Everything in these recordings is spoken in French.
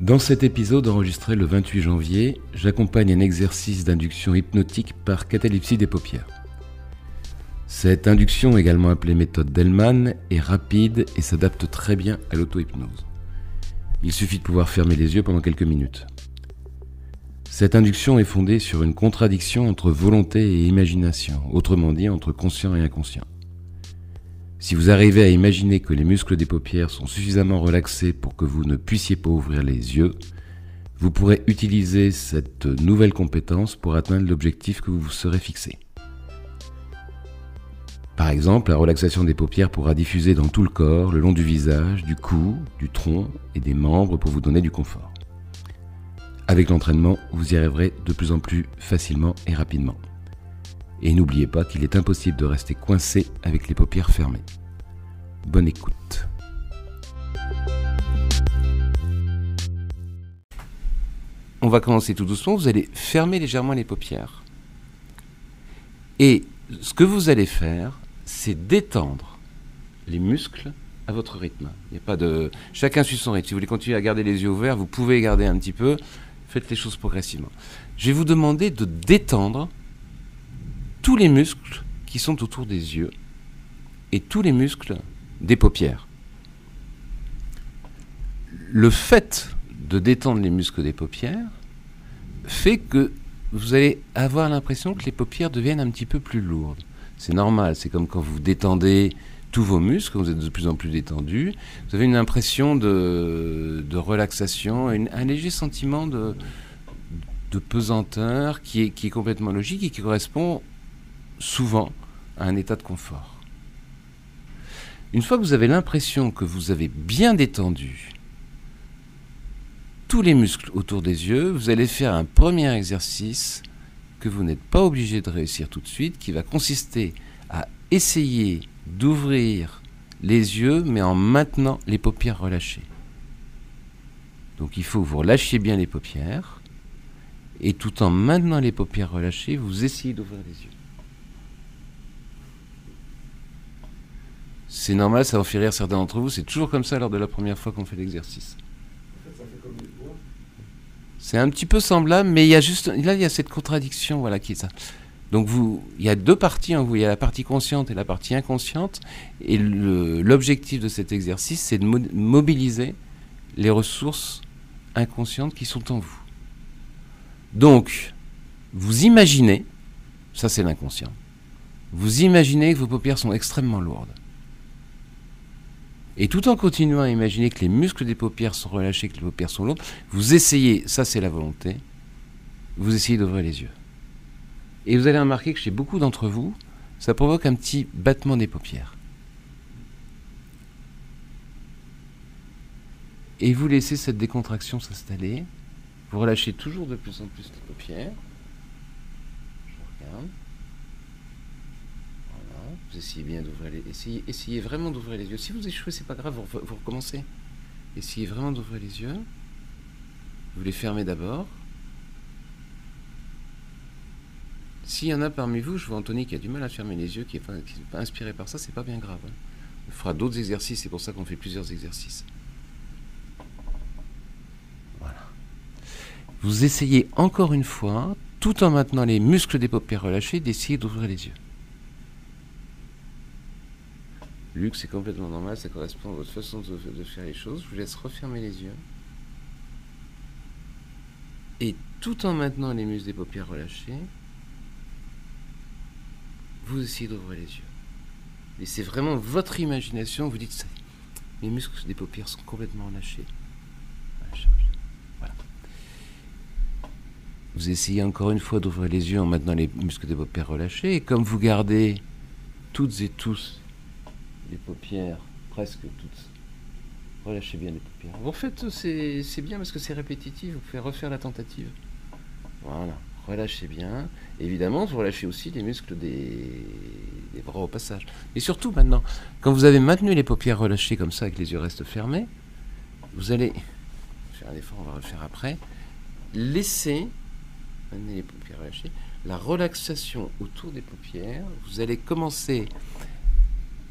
Dans cet épisode enregistré le 28 janvier, j'accompagne un exercice d'induction hypnotique par catalepsie des paupières. Cette induction, également appelée méthode Delman, est rapide et s'adapte très bien à l'auto-hypnose. Il suffit de pouvoir fermer les yeux pendant quelques minutes. Cette induction est fondée sur une contradiction entre volonté et imagination, autrement dit entre conscient et inconscient. Si vous arrivez à imaginer que les muscles des paupières sont suffisamment relaxés pour que vous ne puissiez pas ouvrir les yeux, vous pourrez utiliser cette nouvelle compétence pour atteindre l'objectif que vous vous serez fixé. Par exemple, la relaxation des paupières pourra diffuser dans tout le corps, le long du visage, du cou, du tronc et des membres pour vous donner du confort. Avec l'entraînement, vous y arriverez de plus en plus facilement et rapidement. Et n'oubliez pas qu'il est impossible de rester coincé avec les paupières fermées. Bonne écoute. On va commencer tout doucement. Vous allez fermer légèrement les paupières. Et ce que vous allez faire, c'est détendre les muscles à votre rythme. Il n'y a pas de. Chacun suit son rythme. Si vous voulez continuer à garder les yeux ouverts, vous pouvez garder un petit peu. Faites les choses progressivement. Je vais vous demander de détendre tous les muscles qui sont autour des yeux et tous les muscles des paupières. Le fait de détendre les muscles des paupières fait que vous allez avoir l'impression que les paupières deviennent un petit peu plus lourdes. C'est normal, c'est comme quand vous détendez tous vos muscles, vous êtes de plus en plus détendu, vous avez une impression de, relaxation, un léger sentiment de, de pesanteur qui est, qui est complètement logique et qui correspond souvent à un état de confort. Une fois que vous avez l'impression que vous avez bien détendu tous les muscles autour des yeux, vous allez faire un premier exercice que vous n'êtes pas obligé de réussir tout de suite, qui va consister à essayer d'ouvrir les yeux, mais en maintenant les paupières relâchées. Donc il faut que vous relâchiez bien les paupières, et tout en maintenant les paupières relâchées, vous essayez d'ouvrir les yeux. C'est normal, ça va faire rire certains d'entre vous, c'est toujours comme ça lors de la première fois qu'on fait l'exercice. C'est un petit peu semblable, mais il y a juste là il y a cette contradiction, voilà qui est ça. Donc vous, il y a deux parties en vous, il y a la partie consciente et la partie inconsciente, et l'objectif de cet exercice, c'est de mobiliser les ressources inconscientes qui sont en vous. Donc, vous imaginez, ça c'est l'inconscient, vous imaginez que vos paupières sont extrêmement lourdes. Et tout en continuant à imaginer que les muscles des paupières sont relâchés, que les paupières sont lourdes, vous essayez, ça c'est la volonté, vous essayez d'ouvrir les yeux. Et vous allez remarquer que chez beaucoup d'entre vous, ça provoque un petit battement des paupières. Et vous laissez cette décontraction s'installer. Vous relâchez toujours de plus en plus les paupières. Je regarde. Vous essayez bien d'ouvrir les essayez, essayez vraiment d'ouvrir les yeux. Si vous échouez, c'est pas grave, vous, recommencez. Essayez vraiment d'ouvrir les yeux. Vous les fermez d'abord. S'il y en a parmi vous, je vois Anthony qui a du mal à fermer les yeux, qui n'est pas, pas, inspiré par ça, c'est pas bien grave. Hein. On fera d'autres exercices, c'est pour ça qu'on fait plusieurs exercices. Voilà. Vous essayez encore une fois, tout en maintenant les muscles des paupières relâchés, d'essayer d'ouvrir les yeux. Luc, c'est complètement normal, ça correspond à votre façon de, faire les choses. Je vous laisse refermer les yeux. Et tout en maintenant les muscles des paupières relâchés, vous essayez d'ouvrir les yeux. Et c'est vraiment votre imagination, vous dites ça. Les muscles des paupières sont complètement relâchés. Voilà. Vous essayez encore une fois d'ouvrir les yeux en maintenant les muscles des paupières relâchés. Et comme vous gardez toutes et tous les paupières presque toutes. Relâchez bien les paupières. En fait, c'est bien parce que c'est répétitif, vous pouvez refaire la tentative. Voilà, relâchez bien. Évidemment, vous relâchez aussi les muscles des, bras au passage. Et surtout maintenant, quand vous avez maintenu les paupières relâchées comme ça, avec les yeux restent fermés, vous allez faire un effort, on va le faire après. Laissez, maintenez les paupières relâchées, la relaxation autour des paupières. Vous allez commencer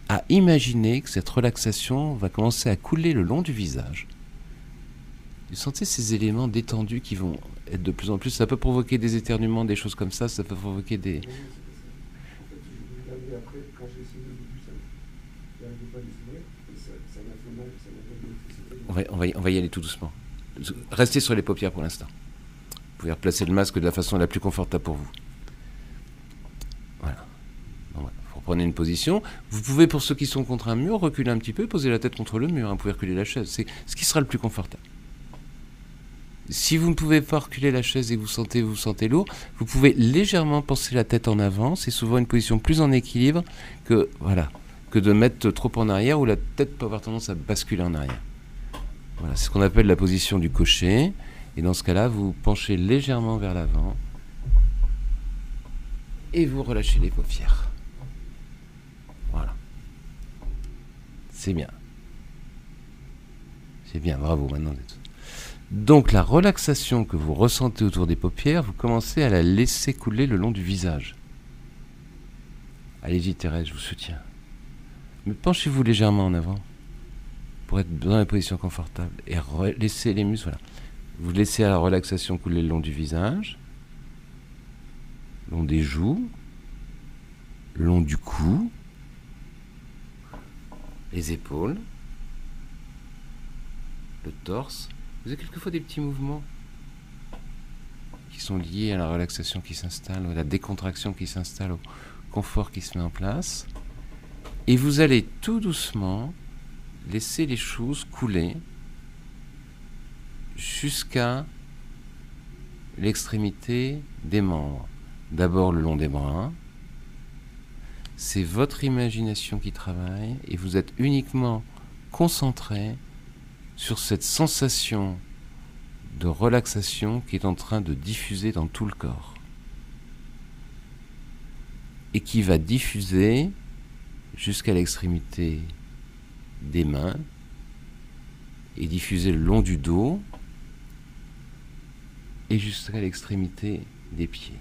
à imaginer que cette relaxation va commencer à couler le long du visage. sentez ces éléments détendus qui vont être de plus en plus. Ça peut provoquer des éternuements, des choses comme ça. Ça peut provoquer des. On va, on, va, on va y aller tout doucement. Restez sur les paupières pour l'instant. Vous pouvez replacer le masque de la façon la plus confortable pour vous. Voilà. Vous reprenez une position. Vous pouvez, pour ceux qui sont contre un mur, reculer un petit peu, poser la tête contre le mur. Vous pouvez reculer la chaise. C'est ce qui sera le plus confortable. Si vous ne pouvez pas reculer la chaise et vous sentez vous, sentez lourd, vous pouvez légèrement penser la tête en avant. C'est souvent une position plus en équilibre que voilà que de mettre trop en arrière où la tête peut avoir tendance à basculer en arrière. Voilà, c'est ce qu'on appelle la position du cocher. Et dans ce cas-là, vous penchez légèrement vers l'avant et vous relâchez les paupières. Voilà. C'est bien. C'est bien, bravo maintenant. Donc la relaxation que vous ressentez autour des paupières, vous commencez à la laisser couler le long du visage. Allez-y Thérèse, je vous soutiens. Mais penchez-vous légèrement en avant pour être dans la position confortable et laissez les muscles. Voilà. Vous laissez la relaxation couler le long du visage, le long des joues, le long du cou, les épaules, le torse vous avez quelquefois des petits mouvements qui sont liés à la relaxation qui s'installe, à la décontraction qui s'installe, au confort qui se met en place. Et vous allez tout doucement laisser les choses couler jusqu'à l'extrémité des membres. D'abord le long des bras. C'est votre imagination qui travaille et vous êtes uniquement concentré sur cette sensation de relaxation qui est en train de diffuser dans tout le corps. Et qui va diffuser jusqu'à l'extrémité des mains et diffuser le long du dos et jusqu'à l'extrémité des pieds.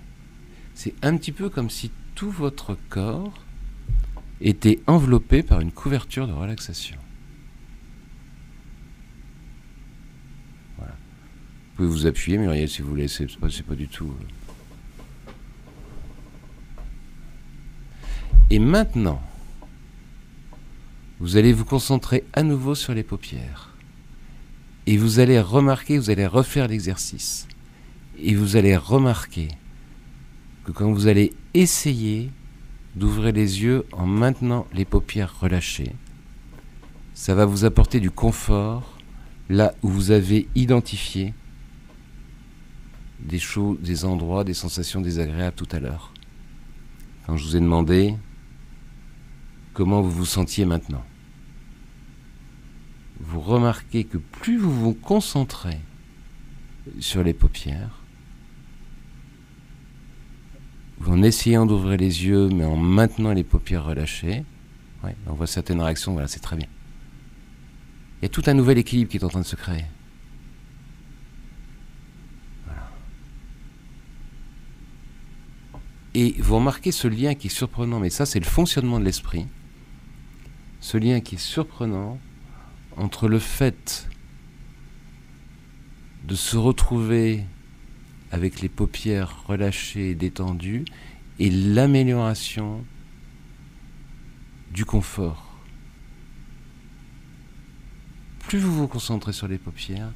C'est un petit peu comme si tout votre corps était enveloppé par une couverture de relaxation. Vous pouvez vous appuyer, Muriel, si vous voulez. C'est pas, pas du tout. Euh. Et maintenant, vous allez vous concentrer à nouveau sur les paupières. Et vous allez remarquer, vous allez refaire l'exercice. Et vous allez remarquer que quand vous allez essayer d'ouvrir les yeux en maintenant les paupières relâchées, ça va vous apporter du confort là où vous avez identifié des choses, des endroits, des sensations désagréables tout à l'heure. Quand je vous ai demandé comment vous vous sentiez maintenant. Vous remarquez que plus vous vous concentrez sur les paupières, en essayant d'ouvrir les yeux, mais en maintenant les paupières relâchées, on voit certaines réactions, voilà, c'est très bien. Il y a tout un nouvel équilibre qui est en train de se créer. Et vous remarquez ce lien qui est surprenant, mais ça c'est le fonctionnement de l'esprit, ce lien qui est surprenant entre le fait de se retrouver avec les paupières relâchées et détendues et l'amélioration du confort. Plus vous vous concentrez sur les paupières,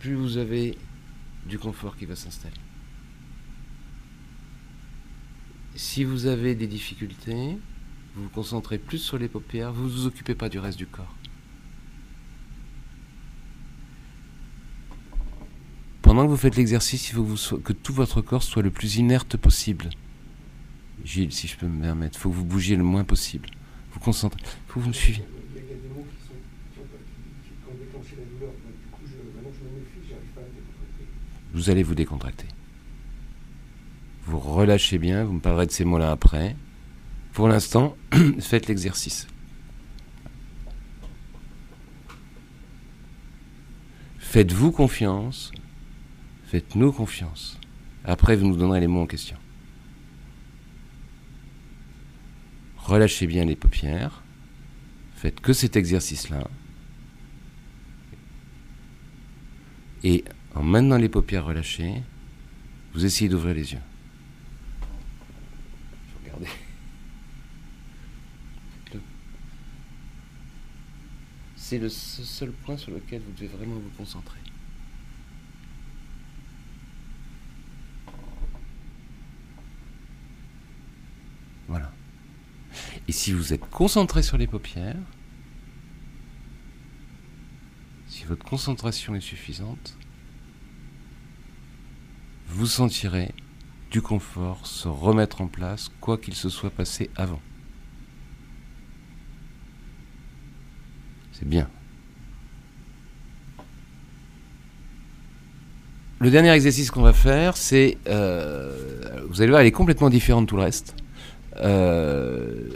plus vous avez du confort qui va s'installer. Si vous avez des difficultés, vous vous concentrez plus sur les paupières, vous ne vous occupez pas du reste du corps. Pendant que vous faites l'exercice, il faut que, tout votre corps soit le plus inerte possible. Gilles, si je peux me permettre, il faut que vous bougiez le moins possible. Vous concentrez. Il faut que vous me suiviez. Vous allez vous décontracter. Vous relâchez bien, vous me parlerez de ces mots-là après. Pour l'instant, faites l'exercice. Faites-vous confiance, faites-nous confiance. Après, vous nous donnerez les mots en question. Relâchez bien les paupières. Faites que cet exercice-là. Et en maintenant les paupières relâchées, vous essayez d'ouvrir les yeux. Regardez. C'est le seul point sur lequel vous devez vraiment vous concentrer. Voilà. Et si vous êtes concentré sur les paupières, si votre concentration est suffisante, vous sentirez du confort se remettre en place, quoi qu'il se soit passé avant. C'est bien. Le dernier exercice qu'on va faire, c'est, euh, vous allez voir, elle est complètement différente de tout le reste. Euh,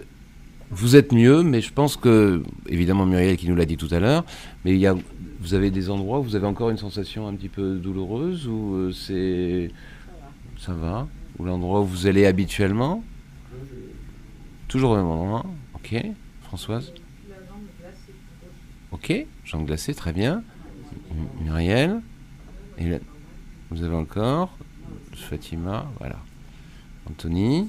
vous êtes mieux, mais je pense que, évidemment Muriel qui nous l'a dit tout à l'heure, mais il y a, vous avez des endroits où vous avez encore une sensation un petit peu douloureuse, ou euh, c'est... Ça va? Ou l'endroit où vous allez habituellement? Toujours au même endroit. Ok. Françoise? Ok. Jambes glacées, très bien. Muriel? Vous avez encore Fatima, voilà. Anthony?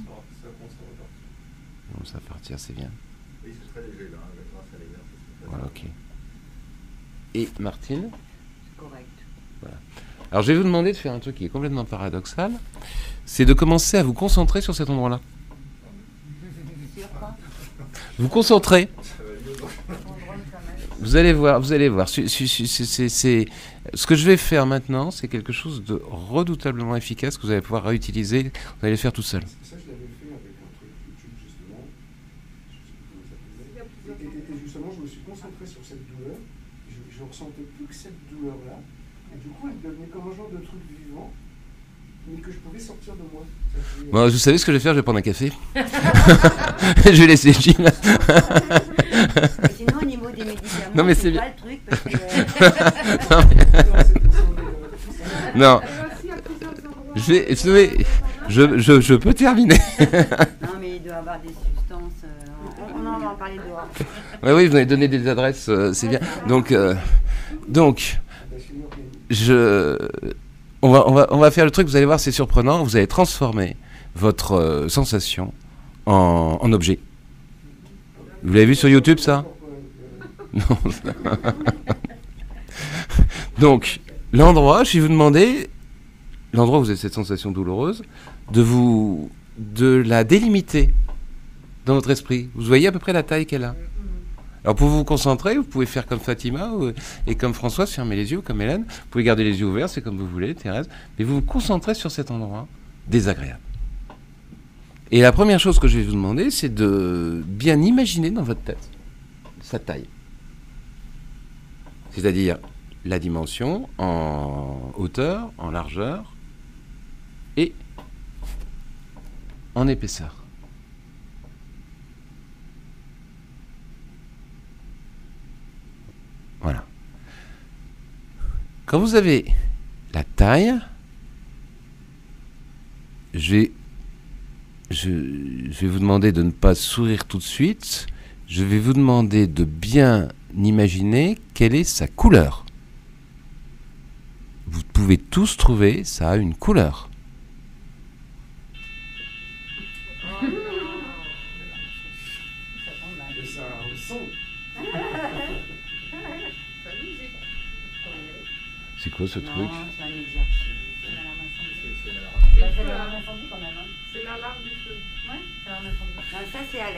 Ça va partir, c'est bien. Voilà, ok. Et Martine Correct. Voilà. Alors je vais vous demander de faire un truc qui est complètement paradoxal, c'est de commencer à vous concentrer sur cet endroit-là. Vous concentrez. Vous allez voir, vous allez voir. C'est, ce que je vais faire maintenant, c'est quelque chose de redoutablement efficace que vous allez pouvoir réutiliser. Vous allez le faire tout seul. Mais que je pouvais sortir de moi. Bon, vous savez ce que je vais faire? Je vais prendre un café. je vais laisser Gilles. Sinon, au niveau des médicaments, non, mais c'est pas le truc. Parce que... non. Je vais, je, je, je, peux terminer. Avoir des substances. Euh, on, dehors. Oui, oui, vous m'avez donné des adresses, euh, c'est bien. Donc, euh, donc, je, on va, on, va, on va faire le truc, vous allez voir, c'est surprenant. Vous allez transformer votre sensation en, objet. Vous l'avez vu sur YouTube, ça? Non. Donc, l'endroit, je vais vous demander, l'endroit où vous avez cette sensation douloureuse, de vous, de la délimiter dans votre esprit. Vous voyez à peu près la taille qu'elle a alors pour vous concentrer, vous pouvez faire comme Fatima et comme Françoise, fermer les yeux, comme Hélène. Vous pouvez garder les yeux ouverts, c'est comme vous voulez, Thérèse. Mais vous vous concentrez sur cet endroit désagréable. Et la première chose que je vais vous demander, c'est de bien imaginer dans votre tête sa taille. C'est-à-dire la dimension en hauteur, en largeur et en épaisseur. Voilà. Quand vous avez la taille, je vais, je, vais vous demander de ne pas sourire tout de suite. Je vais vous demander de bien imaginer quelle est sa couleur. Vous pouvez tous trouver, ça a une couleur. Quoi ce truc C'est un exercice. C'est l'alarme incendie quand même. C'est l'alarme du feu. Ouais, c'est l'alarme incendie. Ça, c'est